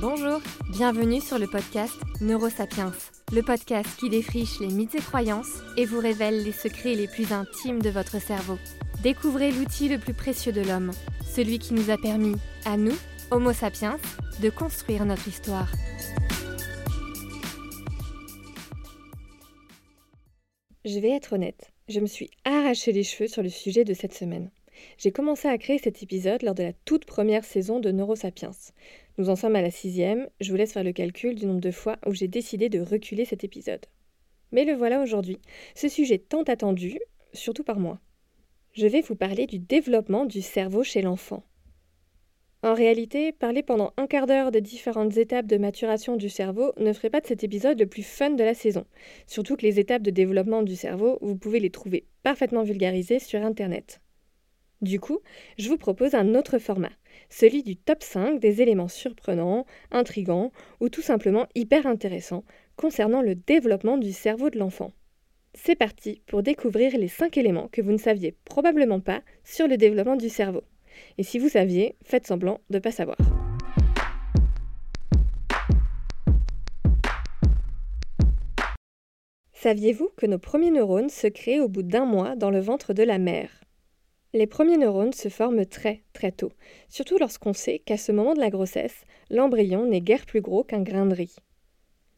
Bonjour, bienvenue sur le podcast Neurosapiens, le podcast qui défriche les mythes et croyances et vous révèle les secrets les plus intimes de votre cerveau. Découvrez l'outil le plus précieux de l'homme, celui qui nous a permis, à nous, Homo sapiens, de construire notre histoire. Je vais être honnête, je me suis arraché les cheveux sur le sujet de cette semaine. J'ai commencé à créer cet épisode lors de la toute première saison de Neurosapiens. Nous en sommes à la sixième, je vous laisse faire le calcul du nombre de fois où j'ai décidé de reculer cet épisode. Mais le voilà aujourd'hui, ce sujet tant attendu, surtout par moi. Je vais vous parler du développement du cerveau chez l'enfant. En réalité, parler pendant un quart d'heure des différentes étapes de maturation du cerveau ne ferait pas de cet épisode le plus fun de la saison. Surtout que les étapes de développement du cerveau, vous pouvez les trouver parfaitement vulgarisées sur Internet. Du coup, je vous propose un autre format, celui du top 5 des éléments surprenants, intrigants ou tout simplement hyper intéressants concernant le développement du cerveau de l'enfant. C'est parti pour découvrir les 5 éléments que vous ne saviez probablement pas sur le développement du cerveau. Et si vous saviez, faites semblant de ne pas savoir. Saviez-vous que nos premiers neurones se créent au bout d'un mois dans le ventre de la mère? Les premiers neurones se forment très très tôt, surtout lorsqu'on sait qu'à ce moment de la grossesse, l'embryon n'est guère plus gros qu'un grain de riz.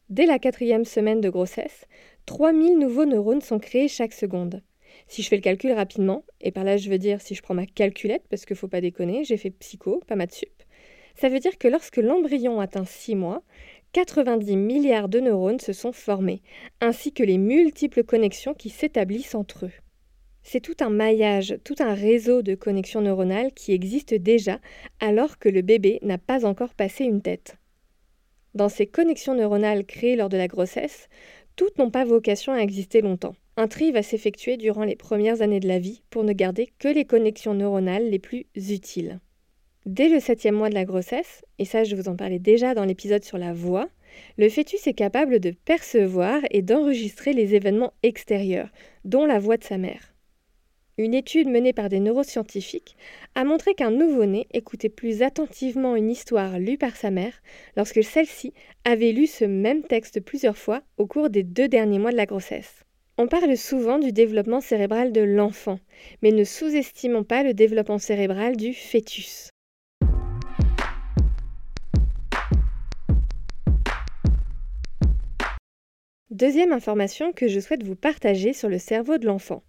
Dès la quatrième semaine de grossesse, 3000 nouveaux neurones sont créés chaque seconde. Si je fais le calcul rapidement, et par là je veux dire si je prends ma calculette, parce qu'il ne faut pas déconner, j'ai fait psycho, pas maths sup, ça veut dire que lorsque l'embryon atteint 6 mois, 90 milliards de neurones se sont formés, ainsi que les multiples connexions qui s'établissent entre eux. C'est tout un maillage, tout un réseau de connexions neuronales qui existe déjà alors que le bébé n'a pas encore passé une tête. Dans ces connexions neuronales créées lors de la grossesse, toutes n'ont pas vocation à exister longtemps. Un tri va s'effectuer durant les premières années de la vie pour ne garder que les connexions neuronales les plus utiles. Dès le septième mois de la grossesse, et ça je vous en parlais déjà dans l'épisode sur la voix, le fœtus est capable de percevoir et d'enregistrer les événements extérieurs, dont la voix de sa mère. Une étude menée par des neuroscientifiques a montré qu'un nouveau-né écoutait plus attentivement une histoire lue par sa mère lorsque celle-ci avait lu ce même texte plusieurs fois au cours des deux derniers mois de la grossesse. On parle souvent du développement cérébral de l'enfant, mais ne sous-estimons pas le développement cérébral du fœtus. Deuxième information que je souhaite vous partager sur le cerveau de l'enfant.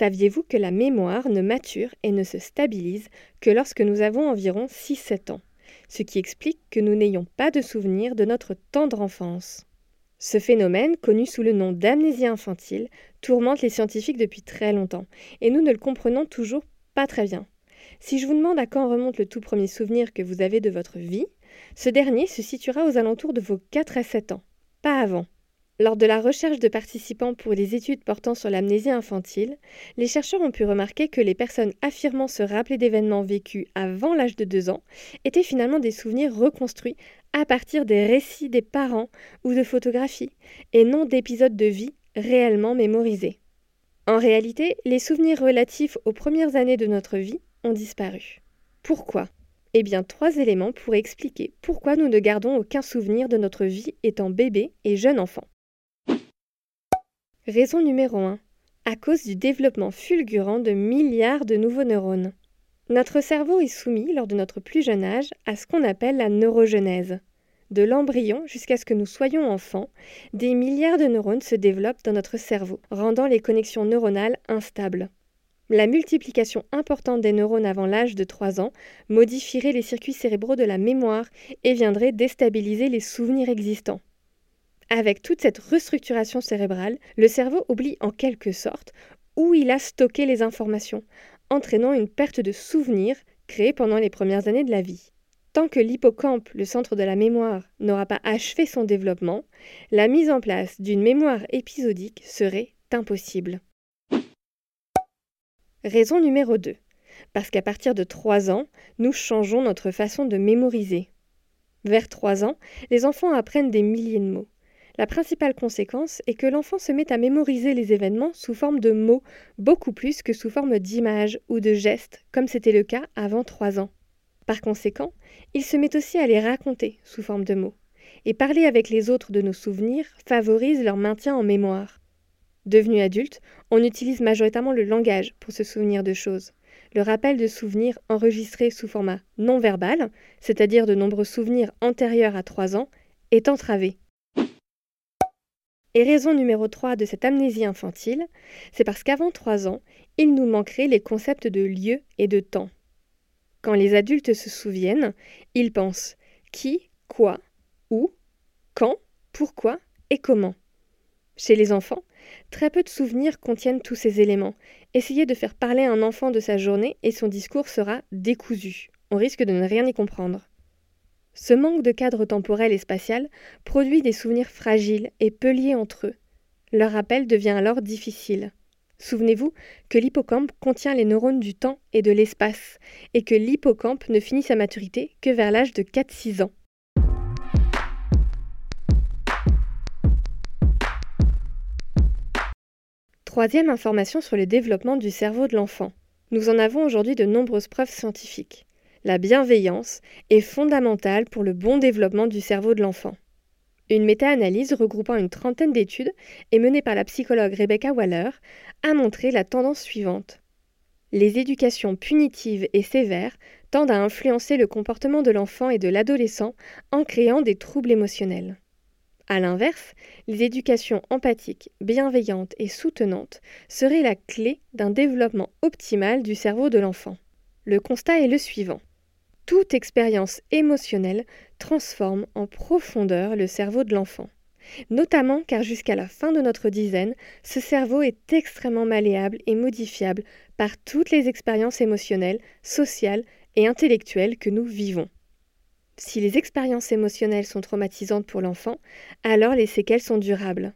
Saviez-vous que la mémoire ne mature et ne se stabilise que lorsque nous avons environ 6-7 ans, ce qui explique que nous n'ayons pas de souvenir de notre tendre enfance? Ce phénomène, connu sous le nom d'amnésie infantile, tourmente les scientifiques depuis très longtemps, et nous ne le comprenons toujours pas très bien. Si je vous demande à quand remonte le tout premier souvenir que vous avez de votre vie, ce dernier se situera aux alentours de vos 4 à 7 ans, pas avant. Lors de la recherche de participants pour les études portant sur l'amnésie infantile, les chercheurs ont pu remarquer que les personnes affirmant se rappeler d'événements vécus avant l'âge de 2 ans étaient finalement des souvenirs reconstruits à partir des récits des parents ou de photographies, et non d'épisodes de vie réellement mémorisés. En réalité, les souvenirs relatifs aux premières années de notre vie ont disparu. Pourquoi? Eh bien, trois éléments pourraient expliquer pourquoi nous ne gardons aucun souvenir de notre vie étant bébé et jeune enfant. Raison numéro 1. À cause du développement fulgurant de milliards de nouveaux neurones. Notre cerveau est soumis, lors de notre plus jeune âge, à ce qu'on appelle la neurogenèse. De l'embryon jusqu'à ce que nous soyons enfants, des milliards de neurones se développent dans notre cerveau, rendant les connexions neuronales instables. La multiplication importante des neurones avant l'âge de 3 ans modifierait les circuits cérébraux de la mémoire et viendrait déstabiliser les souvenirs existants. Avec toute cette restructuration cérébrale, le cerveau oublie en quelque sorte où il a stocké les informations, entraînant une perte de souvenirs créée pendant les premières années de la vie. Tant que l'hippocampe, le centre de la mémoire, n'aura pas achevé son développement, la mise en place d'une mémoire épisodique serait impossible. Raison numéro 2. Parce qu'à partir de 3 ans, nous changeons notre façon de mémoriser. Vers 3 ans, les enfants apprennent des milliers de mots. La principale conséquence est que l'enfant se met à mémoriser les événements sous forme de mots, beaucoup plus que sous forme d'images ou de gestes, comme c'était le cas avant 3 ans. Par conséquent, il se met aussi à les raconter sous forme de mots. Et parler avec les autres de nos souvenirs favorise leur maintien en mémoire. Devenu adulte, on utilise majoritairement le langage pour se souvenir de choses. Le rappel de souvenirs enregistrés sous format non verbal, c'est-à-dire de nombreux souvenirs antérieurs à 3 ans, est entravé. Et raison numéro 3 de cette amnésie infantile, c'est parce qu'avant 3 ans, il nous manquerait les concepts de lieu et de temps. Quand les adultes se souviennent, ils pensent qui, quoi, où, quand, pourquoi et comment. Chez les enfants, très peu de souvenirs contiennent tous ces éléments. Essayez de faire parler un enfant de sa journée et son discours sera décousu. On risque de ne rien y comprendre. Ce manque de cadre temporel et spatial produit des souvenirs fragiles et peu liés entre eux. Leur rappel devient alors difficile. Souvenez-vous que l'hippocampe contient les neurones du temps et de l'espace, et que l'hippocampe ne finit sa maturité que vers l'âge de 4-6 ans. Troisième information sur le développement du cerveau de l'enfant. Nous en avons aujourd'hui de nombreuses preuves scientifiques. La bienveillance est fondamentale pour le bon développement du cerveau de l'enfant. Une méta-analyse regroupant une trentaine d'études et menée par la psychologue Rebecca Waller a montré la tendance suivante. Les éducations punitives et sévères tendent à influencer le comportement de l'enfant et de l'adolescent en créant des troubles émotionnels. A l'inverse, les éducations empathiques, bienveillantes et soutenantes seraient la clé d'un développement optimal du cerveau de l'enfant. Le constat est le suivant. Toute expérience émotionnelle transforme en profondeur le cerveau de l'enfant. Notamment car jusqu'à la fin de notre dizaine, ce cerveau est extrêmement malléable et modifiable par toutes les expériences émotionnelles, sociales et intellectuelles que nous vivons. Si les expériences émotionnelles sont traumatisantes pour l'enfant, alors les séquelles sont durables.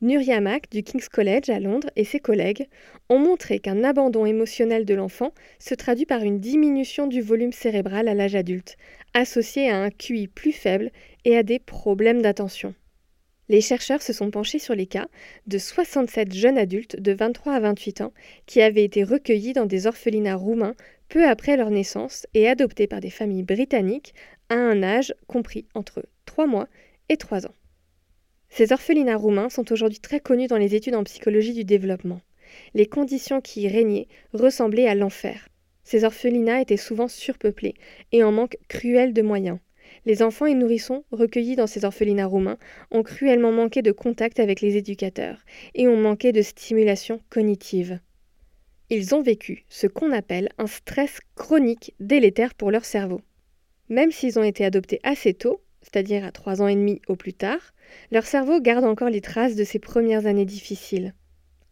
Nuria Mack du King's College à Londres et ses collègues ont montré qu'un abandon émotionnel de l'enfant se traduit par une diminution du volume cérébral à l'âge adulte, associé à un QI plus faible et à des problèmes d'attention. Les chercheurs se sont penchés sur les cas de 67 jeunes adultes de 23 à 28 ans qui avaient été recueillis dans des orphelinats roumains peu après leur naissance et adoptés par des familles britanniques à un âge compris entre 3 mois et 3 ans. Ces orphelinats roumains sont aujourd'hui très connus dans les études en psychologie du développement. Les conditions qui y régnaient ressemblaient à l'enfer. Ces orphelinats étaient souvent surpeuplés et en manque cruel de moyens. Les enfants et nourrissons recueillis dans ces orphelinats roumains ont cruellement manqué de contact avec les éducateurs et ont manqué de stimulation cognitive. Ils ont vécu ce qu'on appelle un stress chronique délétère pour leur cerveau. Même s'ils ont été adoptés assez tôt, c'est-à-dire à 3 ans et demi au plus tard, leur cerveau garde encore les traces de ces premières années difficiles.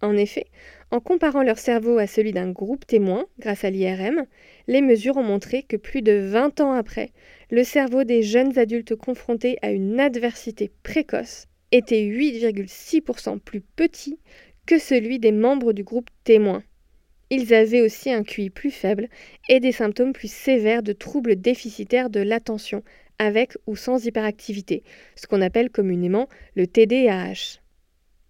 En effet, en comparant leur cerveau à celui d'un groupe témoin grâce à l'IRM, les mesures ont montré que plus de 20 ans après, le cerveau des jeunes adultes confrontés à une adversité précoce était 8,6% plus petit que celui des membres du groupe témoin. Ils avaient aussi un QI plus faible et des symptômes plus sévères de troubles déficitaires de l'attention, avec ou sans hyperactivité, ce qu'on appelle communément le TDAH.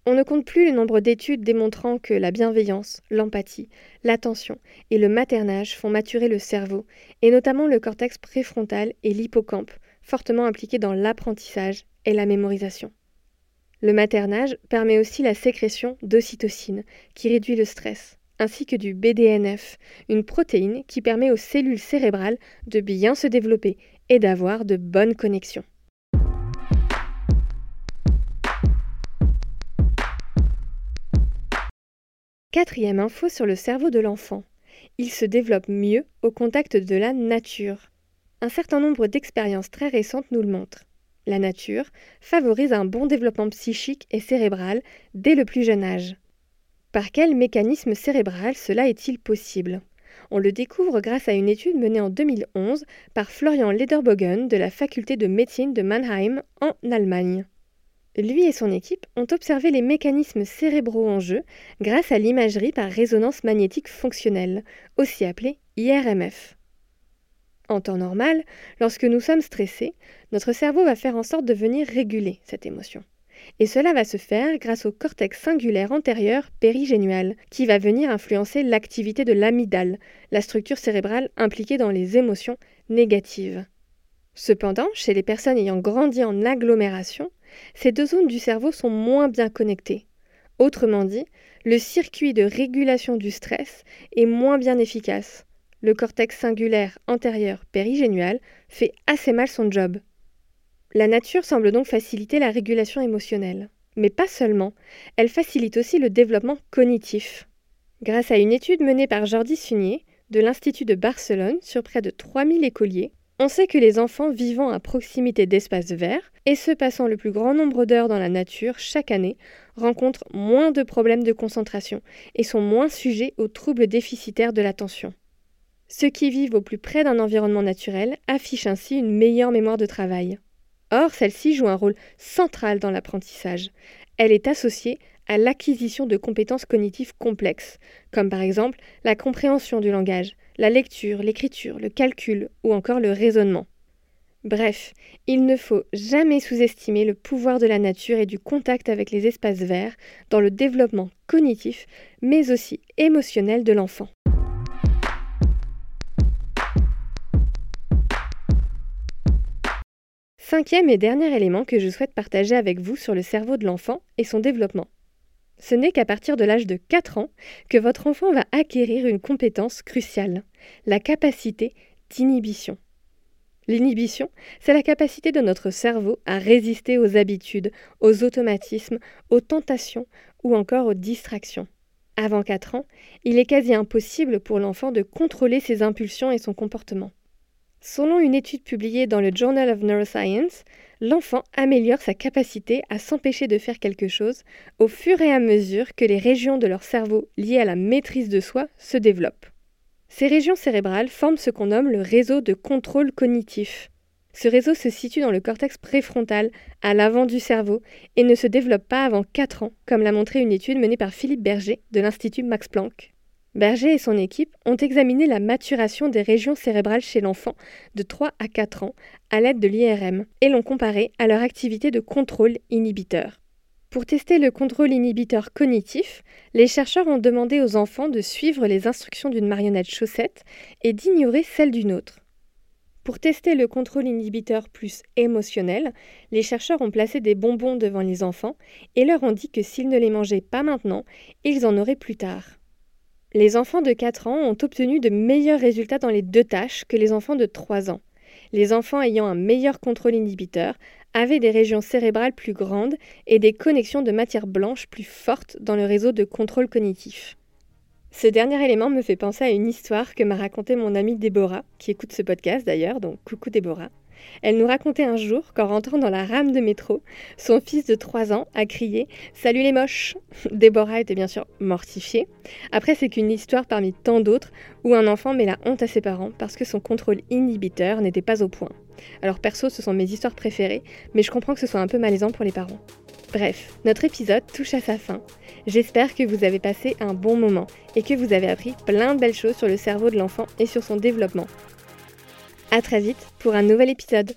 On ne compte plus le nombre d'études démontrant que la bienveillance, l'empathie, l'attention et le maternage font maturer le cerveau, et notamment le cortex préfrontal et l'hippocampe, fortement impliqués dans l'apprentissage et la mémorisation. Le maternage permet aussi la sécrétion d'ocytocine, qui réduit le stress, ainsi que du BDNF, une protéine qui permet aux cellules cérébrales de bien se développer et d'avoir de bonnes connexions. Quatrième info sur le cerveau de l'enfant. Il se développe mieux au contact de la nature. Un certain nombre d'expériences très récentes nous le montrent. La nature favorise un bon développement psychique et cérébral dès le plus jeune âge. Par quel mécanisme cérébral cela est-il possible? On le découvre grâce à une étude menée en 2011 par Florian Lederbogen de la faculté de médecine de Mannheim en Allemagne. Lui et son équipe ont observé les mécanismes cérébraux en jeu grâce à l'imagerie par résonance magnétique fonctionnelle, aussi appelée IRMF. En temps normal, lorsque nous sommes stressés, notre cerveau va faire en sorte de venir réguler cette émotion. Et cela va se faire grâce au cortex singulaire antérieur périgénual, qui va venir influencer l'activité de l'amygdale, la structure cérébrale impliquée dans les émotions négatives. Cependant, chez les personnes ayant grandi en agglomération, ces deux zones du cerveau sont moins bien connectées. Autrement dit, le circuit de régulation du stress est moins bien efficace. Le cortex singulaire antérieur périgénual fait assez mal son job. La nature semble donc faciliter la régulation émotionnelle. Mais pas seulement, elle facilite aussi le développement cognitif. Grâce à une étude menée par Jordi Sunier de l'Institut de Barcelone sur près de 3000 écoliers, on sait que les enfants vivant à proximité d'espaces verts et ceux passant le plus grand nombre d'heures dans la nature chaque année rencontrent moins de problèmes de concentration et sont moins sujets aux troubles déficitaires de l'attention. Ceux qui vivent au plus près d'un environnement naturel affichent ainsi une meilleure mémoire de travail. Or, celle-ci joue un rôle central dans l'apprentissage. Elle est associée à l'acquisition de compétences cognitives complexes, comme par exemple la compréhension du langage, la lecture, l'écriture, le calcul ou encore le raisonnement. Bref, il ne faut jamais sous-estimer le pouvoir de la nature et du contact avec les espaces verts dans le développement cognitif, mais aussi émotionnel de l'enfant. Cinquième et dernier élément que je souhaite partager avec vous sur le cerveau de l'enfant et son développement. Ce n'est qu'à partir de l'âge de 4 ans que votre enfant va acquérir une compétence cruciale, la capacité d'inhibition. L'inhibition, c'est la capacité de notre cerveau à résister aux habitudes, aux automatismes, aux tentations ou encore aux distractions. Avant 4 ans, il est quasi impossible pour l'enfant de contrôler ses impulsions et son comportement. Selon une étude publiée dans le Journal of Neuroscience, l'enfant améliore sa capacité à s'empêcher de faire quelque chose au fur et à mesure que les régions de leur cerveau liées à la maîtrise de soi se développent. Ces régions cérébrales forment ce qu'on nomme le réseau de contrôle cognitif. Ce réseau se situe dans le cortex préfrontal, à l'avant du cerveau, et ne se développe pas avant 4 ans, comme l'a montré une étude menée par Philippe Berger de l'Institut Max Planck. Berger et son équipe ont examiné la maturation des régions cérébrales chez l'enfant de 3 à 4 ans à l'aide de l'IRM et l'ont comparé à leur activité de contrôle inhibiteur. Pour tester le contrôle inhibiteur cognitif, les chercheurs ont demandé aux enfants de suivre les instructions d'une marionnette chaussette et d'ignorer celles d'une autre. Pour tester le contrôle inhibiteur plus émotionnel, les chercheurs ont placé des bonbons devant les enfants et leur ont dit que s'ils ne les mangeaient pas maintenant, ils en auraient plus tard. Les enfants de 4 ans ont obtenu de meilleurs résultats dans les deux tâches que les enfants de 3 ans. Les enfants ayant un meilleur contrôle inhibiteur avaient des régions cérébrales plus grandes et des connexions de matière blanche plus fortes dans le réseau de contrôle cognitif. Ce dernier élément me fait penser à une histoire que m'a racontée mon amie Déborah, qui écoute ce podcast d'ailleurs, donc coucou Déborah. Elle nous racontait un jour qu'en rentrant dans la rame de métro, son fils de 3 ans a crié Salut les moches Déborah était bien sûr mortifiée. Après, c'est qu'une histoire parmi tant d'autres où un enfant met la honte à ses parents parce que son contrôle inhibiteur n'était pas au point. Alors perso, ce sont mes histoires préférées, mais je comprends que ce soit un peu malaisant pour les parents. Bref, notre épisode touche à sa fin. J'espère que vous avez passé un bon moment et que vous avez appris plein de belles choses sur le cerveau de l'enfant et sur son développement. A très vite pour un nouvel épisode.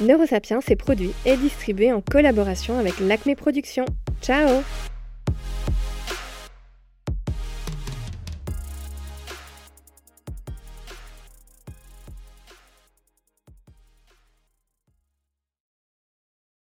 Neurosapiens est produit et distribué en collaboration avec l'Acme Productions. Ciao